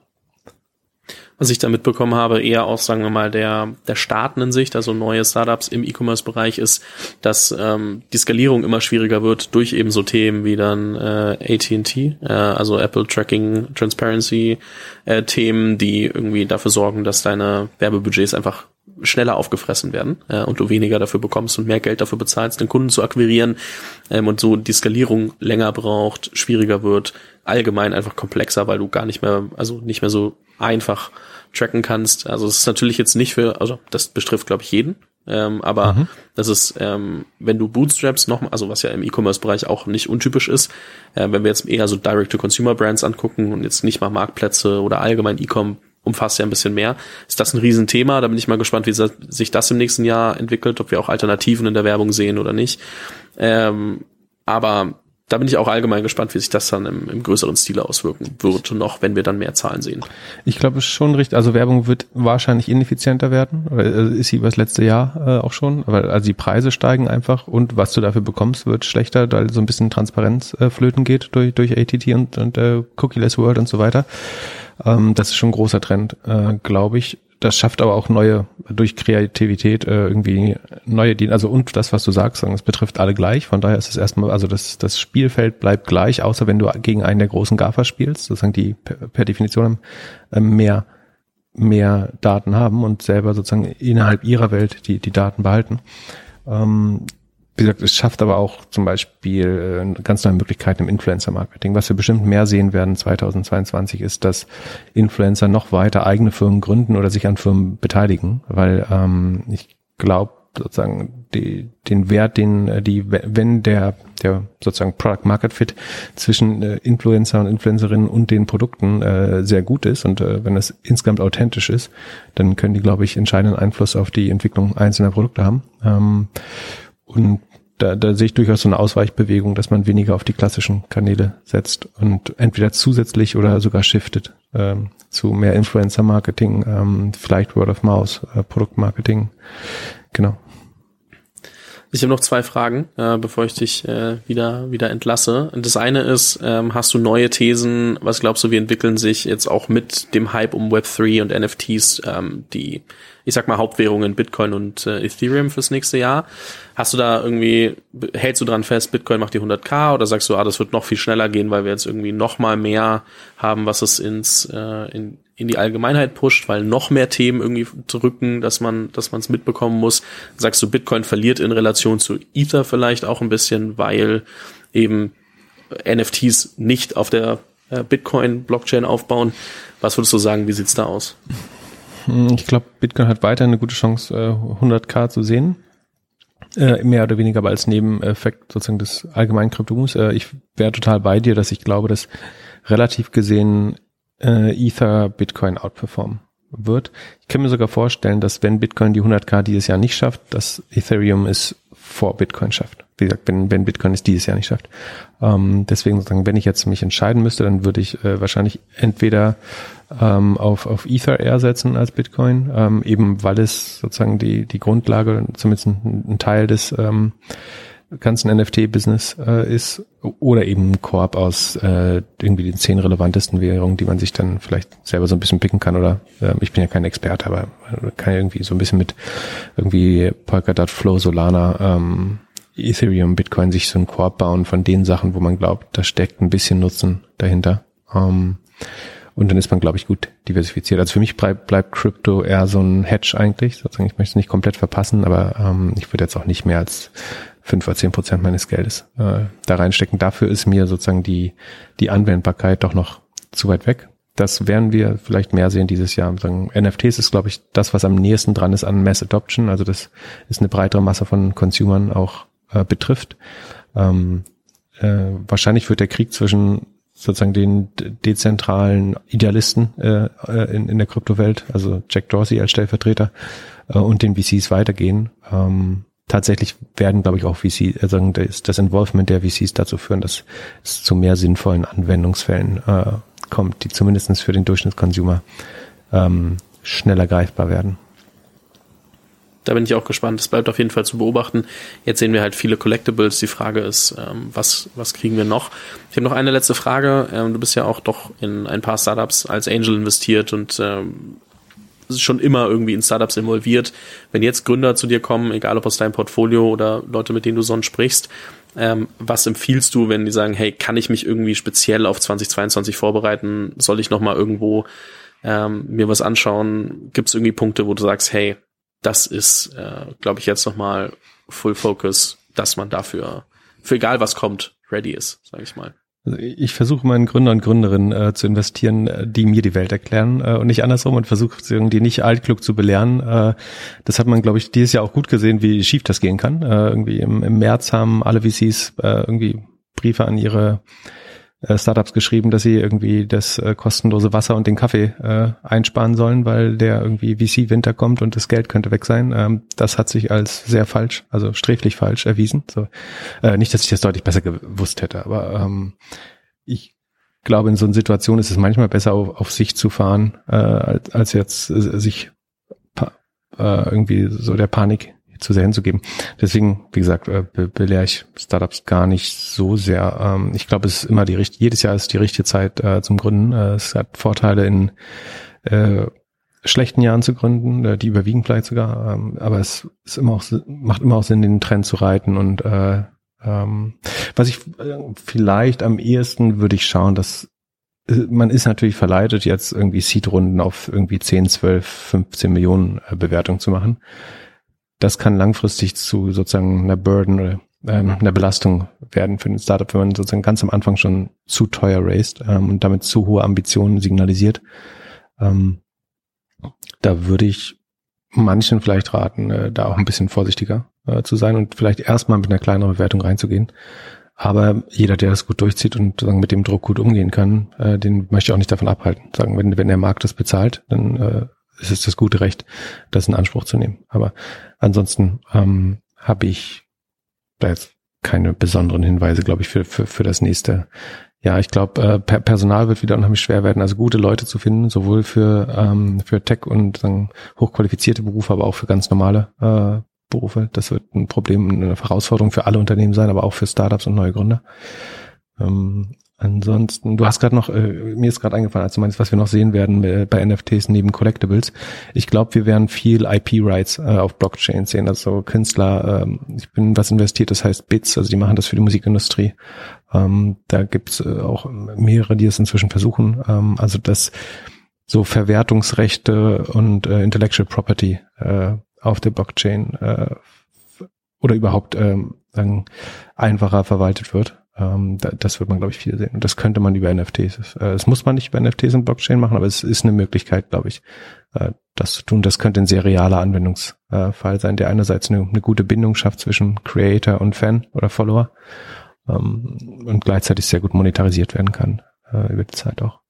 Was ich da mitbekommen habe, eher auch, sagen wir mal, der, der startenden Sicht, also neue Startups im E-Commerce-Bereich ist, dass ähm, die Skalierung immer schwieriger wird durch eben so Themen wie dann äh, AT&T, äh, also Apple Tracking Transparency äh, Themen, die irgendwie dafür sorgen, dass deine Werbebudgets einfach schneller aufgefressen werden äh, und du weniger dafür bekommst und mehr Geld dafür bezahlst, den Kunden zu akquirieren ähm, und so die Skalierung länger braucht, schwieriger wird, allgemein einfach komplexer, weil du gar nicht mehr, also nicht mehr so einfach tracken kannst. Also es ist natürlich jetzt nicht für, also das betrifft glaube ich jeden, ähm, aber mhm. das ist, ähm, wenn du Bootstraps noch, also was ja im E-Commerce-Bereich auch nicht untypisch ist, äh, wenn wir jetzt eher so Direct-to-Consumer-Brands angucken und jetzt nicht mal Marktplätze oder allgemein E-Com umfasst ja ein bisschen mehr. Ist das ein Riesenthema? Da bin ich mal gespannt, wie sich das im nächsten Jahr entwickelt, ob wir auch Alternativen in der Werbung sehen oder nicht. Ähm, aber da bin ich auch allgemein gespannt, wie sich das dann im, im größeren Stile auswirken wird, noch wenn wir dann mehr Zahlen sehen. Ich glaube schon richtig, also Werbung wird wahrscheinlich ineffizienter werden, äh, ist sie über das letzte Jahr äh, auch schon, weil also die Preise steigen einfach und was du dafür bekommst, wird schlechter, weil so ein bisschen Transparenz äh, flöten geht durch, durch ATT und, und äh, Cookie-less World und so weiter. Ähm, das ist schon ein großer Trend, glaube ich. Das schafft aber auch neue, durch Kreativität äh, irgendwie neue Dienste. Also und das, was du sagst, es betrifft alle gleich. Von daher ist es erstmal, also das, das Spielfeld bleibt gleich, außer wenn du gegen einen der großen GAFA spielst, sozusagen die per, per Definition äh, mehr mehr Daten haben und selber sozusagen innerhalb ihrer Welt die, die Daten behalten. Ähm, wie gesagt, es schafft aber auch zum Beispiel äh, ganz neue Möglichkeiten im Influencer-Marketing. Was wir bestimmt mehr sehen werden 2022 ist, dass Influencer noch weiter eigene Firmen gründen oder sich an Firmen beteiligen, weil ähm, ich glaube sozusagen die, den Wert, den äh, die, wenn der der sozusagen Product Market Fit zwischen äh, Influencer und Influencerinnen und den Produkten äh, sehr gut ist und äh, wenn das insgesamt authentisch ist, dann können die, glaube ich, entscheidenden Einfluss auf die Entwicklung einzelner Produkte haben. Ähm, und da, da sehe ich durchaus so eine Ausweichbewegung, dass man weniger auf die klassischen Kanäle setzt und entweder zusätzlich oder sogar shiftet ähm, zu mehr Influencer-Marketing, ähm, vielleicht Word of Mouse, äh, Produktmarketing. Genau. Ich habe noch zwei Fragen, äh, bevor ich dich äh, wieder wieder entlasse. Das eine ist, ähm, hast du neue Thesen? Was glaubst du, wie entwickeln sich jetzt auch mit dem Hype um Web3 und NFTs ähm, die ich sag mal, Hauptwährungen Bitcoin und äh, Ethereum fürs nächste Jahr. Hast du da irgendwie, hältst du dran fest, Bitcoin macht die 100k oder sagst du, ah, das wird noch viel schneller gehen, weil wir jetzt irgendwie noch mal mehr haben, was es ins, äh, in, in die Allgemeinheit pusht, weil noch mehr Themen irgendwie drücken, dass man, dass man es mitbekommen muss. Sagst du, Bitcoin verliert in Relation zu Ether vielleicht auch ein bisschen, weil eben NFTs nicht auf der äh, Bitcoin-Blockchain aufbauen. Was würdest du sagen, wie sieht's da aus? Hm, ich glaube, Bitcoin hat weiter eine gute Chance, 100k äh, zu sehen. Äh, mehr oder weniger aber als Nebeneffekt sozusagen des allgemeinen Kryptomus. Äh, ich wäre total bei dir, dass ich glaube, dass relativ gesehen äh, Ether Bitcoin outperformen wird. Ich kann mir sogar vorstellen, dass wenn Bitcoin die 100k dieses Jahr nicht schafft, dass Ethereum es vor Bitcoin schafft. Wie gesagt, wenn, wenn Bitcoin es dieses Jahr nicht schafft. Ähm, deswegen sozusagen, wenn ich jetzt mich entscheiden müsste, dann würde ich äh, wahrscheinlich entweder ähm, auf, auf Ether eher setzen als Bitcoin, ähm, eben weil es sozusagen die, die Grundlage, zumindest ein, ein Teil des ähm, ganzen NFT-Business äh, ist oder eben ein Korb aus äh, irgendwie den zehn relevantesten Währungen, die man sich dann vielleicht selber so ein bisschen picken kann oder äh, ich bin ja kein Experte, aber kann irgendwie so ein bisschen mit irgendwie Polkadot, Flow, Solana, ähm, Ethereum, Bitcoin sich so ein Korb bauen von den Sachen, wo man glaubt, da steckt ein bisschen Nutzen dahinter. Ähm, und dann ist man, glaube ich, gut diversifiziert. Also für mich bleibt, bleibt Crypto eher so ein Hedge eigentlich. Sozusagen, ich möchte es nicht komplett verpassen, aber ähm, ich würde jetzt auch nicht mehr als fünf oder zehn Prozent meines Geldes äh, da reinstecken. Dafür ist mir sozusagen die, die Anwendbarkeit doch noch zu weit weg. Das werden wir vielleicht mehr sehen dieses Jahr. Sagen, NFTs ist, glaube ich, das, was am nächsten dran ist an Mass Adoption. Also das ist eine breitere Masse von Consumern auch äh, betrifft. Ähm, äh, wahrscheinlich wird der Krieg zwischen sozusagen den dezentralen Idealisten äh, äh, in, in der Kryptowelt, also Jack Dorsey als Stellvertreter äh, und den VCs weitergehen. Ähm, tatsächlich werden, glaube ich, auch VCs, also das, das Involvement der VCs dazu führen, dass es zu mehr sinnvollen Anwendungsfällen äh, kommt, die zumindestens für den Durchschnittskonsumer ähm, schneller greifbar werden. Da bin ich auch gespannt. Es bleibt auf jeden Fall zu beobachten. Jetzt sehen wir halt viele Collectibles. Die Frage ist, ähm, was, was kriegen wir noch? Ich habe noch eine letzte Frage. Ähm, du bist ja auch doch in ein paar Startups als Angel investiert und ähm, schon immer irgendwie in Startups involviert. Wenn jetzt Gründer zu dir kommen, egal ob aus deinem Portfolio oder Leute, mit denen du sonst sprichst, ähm, was empfiehlst du, wenn die sagen, hey, kann ich mich irgendwie speziell auf 2022 vorbereiten? Soll ich nochmal irgendwo ähm, mir was anschauen? Gibt es irgendwie Punkte, wo du sagst, hey, das ist, äh, glaube ich, jetzt nochmal Full Focus, dass man dafür, für egal was kommt, ready ist, sage ich mal. Also ich versuche meinen Gründer und Gründerinnen äh, zu investieren, äh, die mir die Welt erklären äh, und nicht andersrum und versuche irgendwie nicht altklug zu belehren. Äh, das hat man, glaube ich, dieses Jahr auch gut gesehen, wie schief das gehen kann. Äh, irgendwie im, im März haben alle VCs äh, irgendwie Briefe an ihre äh, Startups geschrieben, dass sie irgendwie das äh, kostenlose Wasser und den Kaffee äh, einsparen sollen, weil der irgendwie VC-Winter kommt und das Geld könnte weg sein. Ähm, das hat sich als sehr falsch, also sträflich falsch erwiesen. So, äh, nicht, dass ich das deutlich besser gewusst hätte, aber ähm, ich glaube, in so einer Situation ist es manchmal besser, auf, auf sich zu fahren, äh, als, als jetzt äh, sich äh, irgendwie so der Panik zu sehr hinzugeben. Deswegen, wie gesagt, äh, be belehre ich Startups gar nicht so sehr. Ähm, ich glaube, es ist immer die richtige, jedes Jahr ist die richtige Zeit äh, zum Gründen. Äh, es hat Vorteile in schlechten Jahren zu gründen, die überwiegen vielleicht sogar, ähm, aber es ist immer auch, macht immer auch Sinn, den Trend zu reiten und äh, ähm, was ich vielleicht am ehesten würde ich schauen, dass man ist natürlich verleitet, jetzt irgendwie Seed-Runden auf irgendwie 10, 12, 15 Millionen Bewertung zu machen das kann langfristig zu sozusagen einer Burden oder ähm, einer Belastung werden für den Startup, wenn man sozusagen ganz am Anfang schon zu teuer raised ähm, und damit zu hohe Ambitionen signalisiert. Ähm, da würde ich manchen vielleicht raten, äh, da auch ein bisschen vorsichtiger äh, zu sein und vielleicht erstmal mit einer kleineren Bewertung reinzugehen. Aber jeder, der das gut durchzieht und sagen, mit dem Druck gut umgehen kann, äh, den möchte ich auch nicht davon abhalten. Sagen, wenn, wenn der Markt das bezahlt, dann äh, ist es das gute Recht, das in Anspruch zu nehmen. Aber ansonsten ähm, habe ich da jetzt keine besonderen Hinweise, glaube ich, für, für, für das nächste ja, ich glaube, äh, Personal wird wieder unheimlich schwer werden, also gute Leute zu finden, sowohl für, ähm, für Tech und sagen, hochqualifizierte Berufe, aber auch für ganz normale äh, Berufe. Das wird ein Problem, eine Herausforderung für alle Unternehmen sein, aber auch für Startups und neue Gründer. Ähm, Ansonsten, du hast gerade noch, äh, mir ist gerade eingefallen, als du meinst, was wir noch sehen werden äh, bei NFTs neben Collectibles. Ich glaube, wir werden viel IP-Rights äh, auf Blockchain sehen. Also Künstler, ähm, ich bin was investiert, das heißt Bits, also die machen das für die Musikindustrie. Ähm, da gibt's äh, auch mehrere, die es inzwischen versuchen. Ähm, also das so Verwertungsrechte und äh, Intellectual Property äh, auf der Blockchain äh, oder überhaupt ähm, sagen, einfacher verwaltet wird. Ähm, da, das wird man, glaube ich, viel sehen. Und das könnte man über NFTs. Äh, das muss man nicht über NFTs und Blockchain machen, aber es ist eine Möglichkeit, glaube ich, äh, das zu tun. Das könnte ein sehr realer Anwendungsfall sein, der einerseits eine, eine gute Bindung schafft zwischen Creator und Fan oder Follower ähm, und gleichzeitig sehr gut monetarisiert werden kann äh, über die Zeit auch.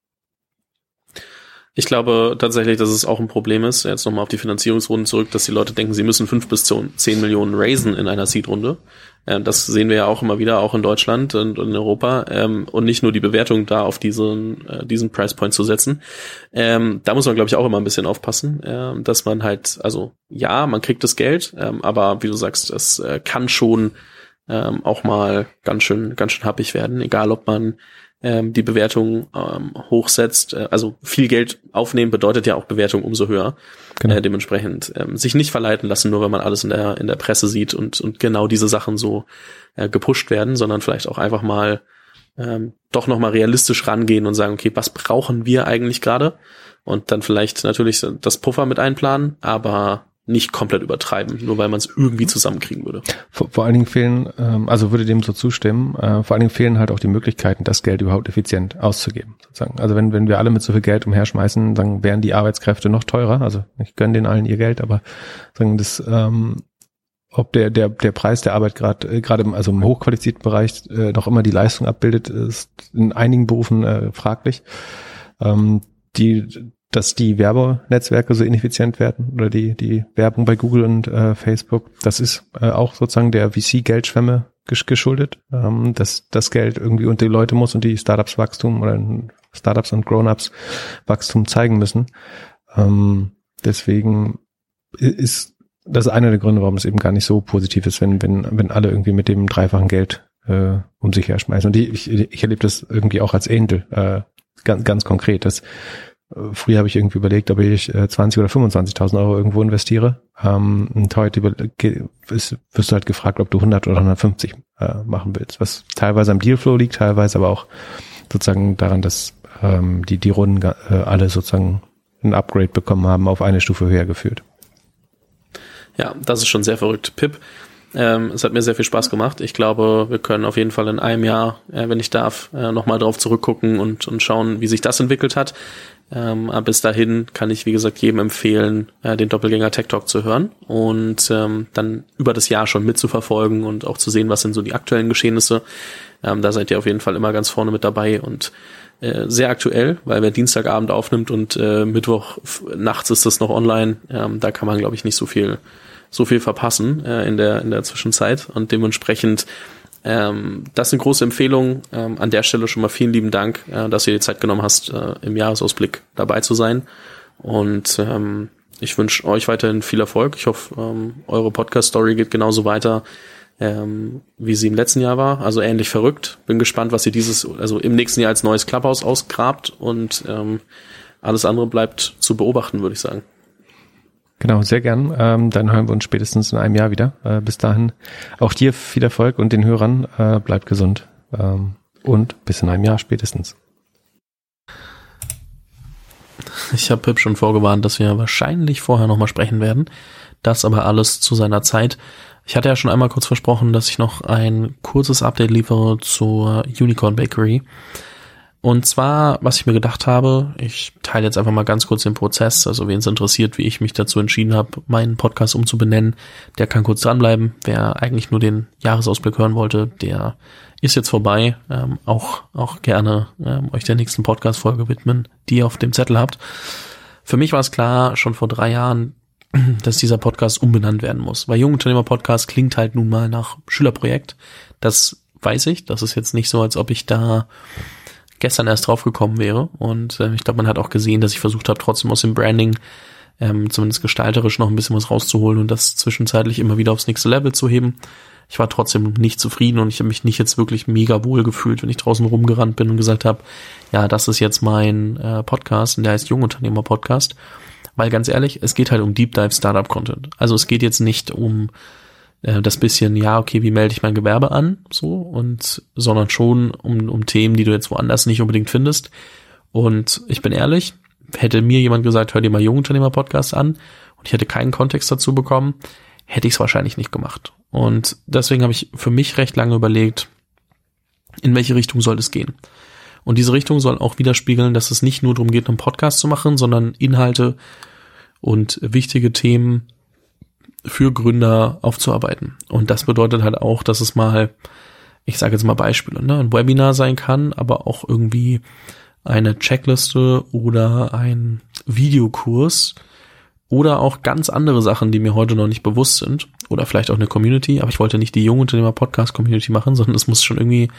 Ich glaube tatsächlich, dass es auch ein Problem ist, jetzt nochmal auf die Finanzierungsrunden zurück, dass die Leute denken, sie müssen fünf bis zehn Millionen raisen in einer Seed-Runde. Ähm, das sehen wir ja auch immer wieder, auch in Deutschland und in Europa. Ähm, und nicht nur die Bewertung da auf diesen, äh, diesen Price Point zu setzen. Ähm, da muss man, glaube ich, auch immer ein bisschen aufpassen, dass man halt, also ja, man kriegt das Geld, aber wie du sagst, es äh, kann schon auch mal ganz schön, ganz schön happig werden, egal ob man ähm, die Bewertung ähm, hochsetzt. Äh, also viel Geld aufnehmen bedeutet ja auch Bewertung umso höher. Genau. Äh, dementsprechend ähm, sich nicht verleiten lassen, nur wenn man alles in der in der Presse sieht und und genau diese Sachen so äh, gepusht werden, sondern vielleicht auch einfach mal ähm, doch noch mal realistisch rangehen und sagen, okay, was brauchen wir eigentlich gerade? Und dann vielleicht natürlich das Puffer mit einplanen, aber nicht komplett übertreiben, nur weil man es irgendwie zusammenkriegen würde. Vor, vor allen Dingen fehlen, ähm, also würde dem so zustimmen, äh, vor allen Dingen fehlen halt auch die Möglichkeiten, das Geld überhaupt effizient auszugeben. Sozusagen. Also wenn, wenn wir alle mit so viel Geld umherschmeißen, dann wären die Arbeitskräfte noch teurer. Also ich gönne denen allen ihr Geld, aber sagen das, ähm, ob der, der, der Preis der Arbeit gerade äh, gerade also im hochqualifizierten Bereich äh, noch immer die Leistung abbildet, ist in einigen Berufen äh, fraglich. Ähm, die dass die Werbenetzwerke so ineffizient werden oder die, die Werbung bei Google und äh, Facebook, das ist äh, auch sozusagen der VC-Geldschwemme geschuldet, ähm, dass das Geld irgendwie unter die Leute muss und die Startups Wachstum oder Startups und Grown-ups Wachstum zeigen müssen. Ähm, deswegen ist das einer der Gründe, warum es eben gar nicht so positiv ist, wenn, wenn, wenn alle irgendwie mit dem dreifachen Geld äh, um sich her schmeißen. Und die, ich, ich erlebe das irgendwie auch als Angel, äh, ganz, ganz konkret, dass Früher habe ich irgendwie überlegt, ob ich 20 äh, oder 25.000 Euro irgendwo investiere. Ähm, und heute wirst du halt gefragt, ob du 100 oder 150 äh, machen willst, was teilweise am Dealflow liegt, teilweise aber auch sozusagen daran, dass ähm, die, die Runden äh, alle sozusagen ein Upgrade bekommen haben, auf eine Stufe höher geführt. Ja, das ist schon sehr verrückt. Pip, ähm, es hat mir sehr viel Spaß gemacht. Ich glaube, wir können auf jeden Fall in einem Jahr, äh, wenn ich darf, äh, nochmal drauf zurückgucken und, und schauen, wie sich das entwickelt hat. Ähm, aber bis dahin kann ich, wie gesagt, jedem empfehlen, äh, den Doppelgänger Tech Talk zu hören und ähm, dann über das Jahr schon mitzuverfolgen und auch zu sehen, was sind so die aktuellen Geschehnisse. Ähm, da seid ihr auf jeden Fall immer ganz vorne mit dabei und äh, sehr aktuell, weil wer Dienstagabend aufnimmt und äh, Mittwoch nachts ist das noch online. Ähm, da kann man, glaube ich, nicht so viel so viel verpassen äh, in der in der Zwischenzeit und dementsprechend ähm, das eine große Empfehlung. Ähm, an der Stelle schon mal vielen lieben Dank, äh, dass dir die Zeit genommen hast, äh, im Jahresausblick dabei zu sein. Und ähm, ich wünsche euch weiterhin viel Erfolg. Ich hoffe, ähm, eure Podcast-Story geht genauso weiter, ähm, wie sie im letzten Jahr war. Also ähnlich verrückt. Bin gespannt, was ihr dieses, also im nächsten Jahr als neues Clubhouse ausgrabt und ähm, alles andere bleibt zu beobachten, würde ich sagen. Genau, sehr gern. Ähm, dann hören wir uns spätestens in einem Jahr wieder. Äh, bis dahin auch dir viel Erfolg und den Hörern äh, bleibt gesund. Ähm, und bis in einem Jahr spätestens. Ich habe Pip schon vorgewarnt, dass wir wahrscheinlich vorher nochmal sprechen werden. Das aber alles zu seiner Zeit. Ich hatte ja schon einmal kurz versprochen, dass ich noch ein kurzes Update liefere zur Unicorn Bakery. Und zwar, was ich mir gedacht habe, ich teile jetzt einfach mal ganz kurz den Prozess. Also wen es interessiert, wie ich mich dazu entschieden habe, meinen Podcast umzubenennen, der kann kurz dranbleiben. Wer eigentlich nur den Jahresausblick hören wollte, der ist jetzt vorbei. Ähm, auch, auch gerne ähm, euch der nächsten Podcast-Folge widmen, die ihr auf dem Zettel habt. Für mich war es klar, schon vor drei Jahren, dass dieser Podcast umbenannt werden muss. Weil Jungunternehmer Podcast klingt halt nun mal nach Schülerprojekt. Das weiß ich. Das ist jetzt nicht so, als ob ich da gestern erst draufgekommen wäre. Und äh, ich glaube, man hat auch gesehen, dass ich versucht habe, trotzdem aus dem Branding ähm, zumindest gestalterisch noch ein bisschen was rauszuholen und das zwischenzeitlich immer wieder aufs nächste Level zu heben. Ich war trotzdem nicht zufrieden und ich habe mich nicht jetzt wirklich mega wohl gefühlt, wenn ich draußen rumgerannt bin und gesagt habe, ja, das ist jetzt mein äh, Podcast und der heißt Jungunternehmer Podcast. Weil ganz ehrlich, es geht halt um Deep Dive Startup Content. Also es geht jetzt nicht um äh, das bisschen, ja, okay, wie melde ich mein Gewerbe an, so, und, sondern schon um, um Themen, die du jetzt woanders nicht unbedingt findest. Und ich bin ehrlich, hätte mir jemand gesagt, hör dir mal Jungunternehmer-Podcast an und ich hätte keinen Kontext dazu bekommen, hätte ich es wahrscheinlich nicht gemacht. Und deswegen habe ich für mich recht lange überlegt, in welche Richtung soll es gehen. Und diese Richtung soll auch widerspiegeln, dass es nicht nur darum geht, einen Podcast zu machen, sondern Inhalte und wichtige Themen für Gründer aufzuarbeiten. Und das bedeutet halt auch, dass es mal, ich sage jetzt mal Beispiele, ne, ein Webinar sein kann, aber auch irgendwie eine Checkliste oder ein Videokurs oder auch ganz andere Sachen, die mir heute noch nicht bewusst sind oder vielleicht auch eine Community, aber ich wollte nicht die junge Unternehmer Podcast Community machen, sondern es muss schon irgendwie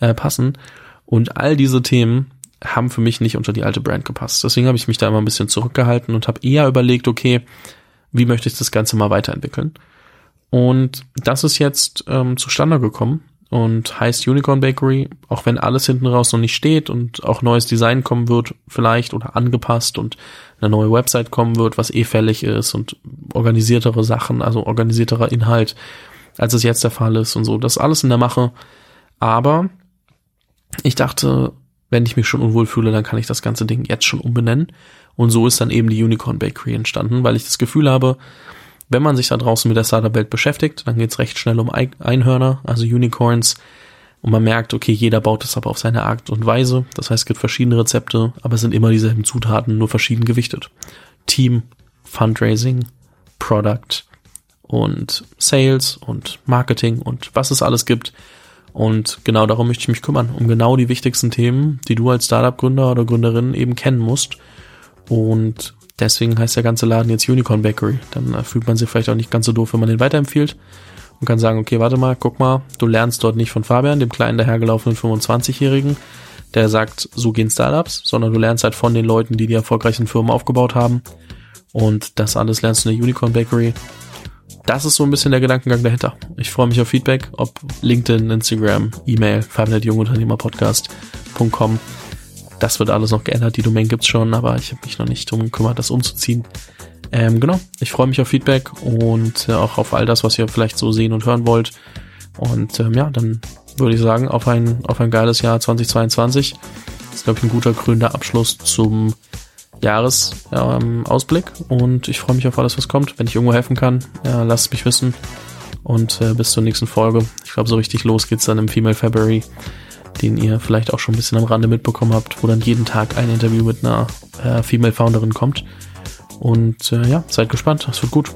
äh, passen und all diese Themen haben für mich nicht unter die alte Brand gepasst. Deswegen habe ich mich da immer ein bisschen zurückgehalten und habe eher überlegt, okay, wie möchte ich das Ganze mal weiterentwickeln? Und das ist jetzt ähm, zustande gekommen und heißt Unicorn Bakery, auch wenn alles hinten raus noch nicht steht und auch neues Design kommen wird, vielleicht oder angepasst und eine neue Website kommen wird, was eh fällig ist und organisiertere Sachen, also organisierterer Inhalt, als es jetzt der Fall ist und so. Das alles in der Mache. Aber ich dachte, wenn ich mich schon unwohl fühle, dann kann ich das ganze Ding jetzt schon umbenennen. Und so ist dann eben die Unicorn Bakery entstanden, weil ich das Gefühl habe, wenn man sich da draußen mit der Startup-Welt beschäftigt, dann geht es recht schnell um Einhörner, also Unicorns. Und man merkt, okay, jeder baut es aber auf seine Art und Weise. Das heißt, es gibt verschiedene Rezepte, aber es sind immer dieselben Zutaten, nur verschieden gewichtet. Team, Fundraising, Product und Sales und Marketing und was es alles gibt. Und genau darum möchte ich mich kümmern, um genau die wichtigsten Themen, die du als Startup-Gründer oder Gründerin eben kennen musst. Und Deswegen heißt der ganze Laden jetzt Unicorn Bakery. Dann äh, fühlt man sich vielleicht auch nicht ganz so doof, wenn man den weiterempfiehlt und kann sagen, okay, warte mal, guck mal, du lernst dort nicht von Fabian, dem kleinen dahergelaufenen 25-Jährigen, der sagt, so gehen Startups, sondern du lernst halt von den Leuten, die die erfolgreichen Firmen aufgebaut haben. Und das alles lernst du in der Unicorn Bakery. Das ist so ein bisschen der Gedankengang dahinter. Ich freue mich auf Feedback, ob LinkedIn, Instagram, E-Mail, fabian.jungunternehmerpodcast.com das wird alles noch geändert. Die Domain gibt's schon, aber ich habe mich noch nicht darum gekümmert, das umzuziehen. Ähm, genau, ich freue mich auf Feedback und äh, auch auf all das, was ihr vielleicht so sehen und hören wollt. Und ähm, ja, dann würde ich sagen, auf ein, auf ein geiles Jahr 2022. Das ist, glaube ich, ein guter grüner Abschluss zum Jahresausblick. Und ich freue mich auf alles, was kommt. Wenn ich irgendwo helfen kann, lasst mich wissen. Und äh, bis zur nächsten Folge. Ich glaube, so richtig los geht's dann im Female February den ihr vielleicht auch schon ein bisschen am Rande mitbekommen habt, wo dann jeden Tag ein Interview mit einer äh, Female Founderin kommt. Und äh, ja, seid gespannt, das wird gut.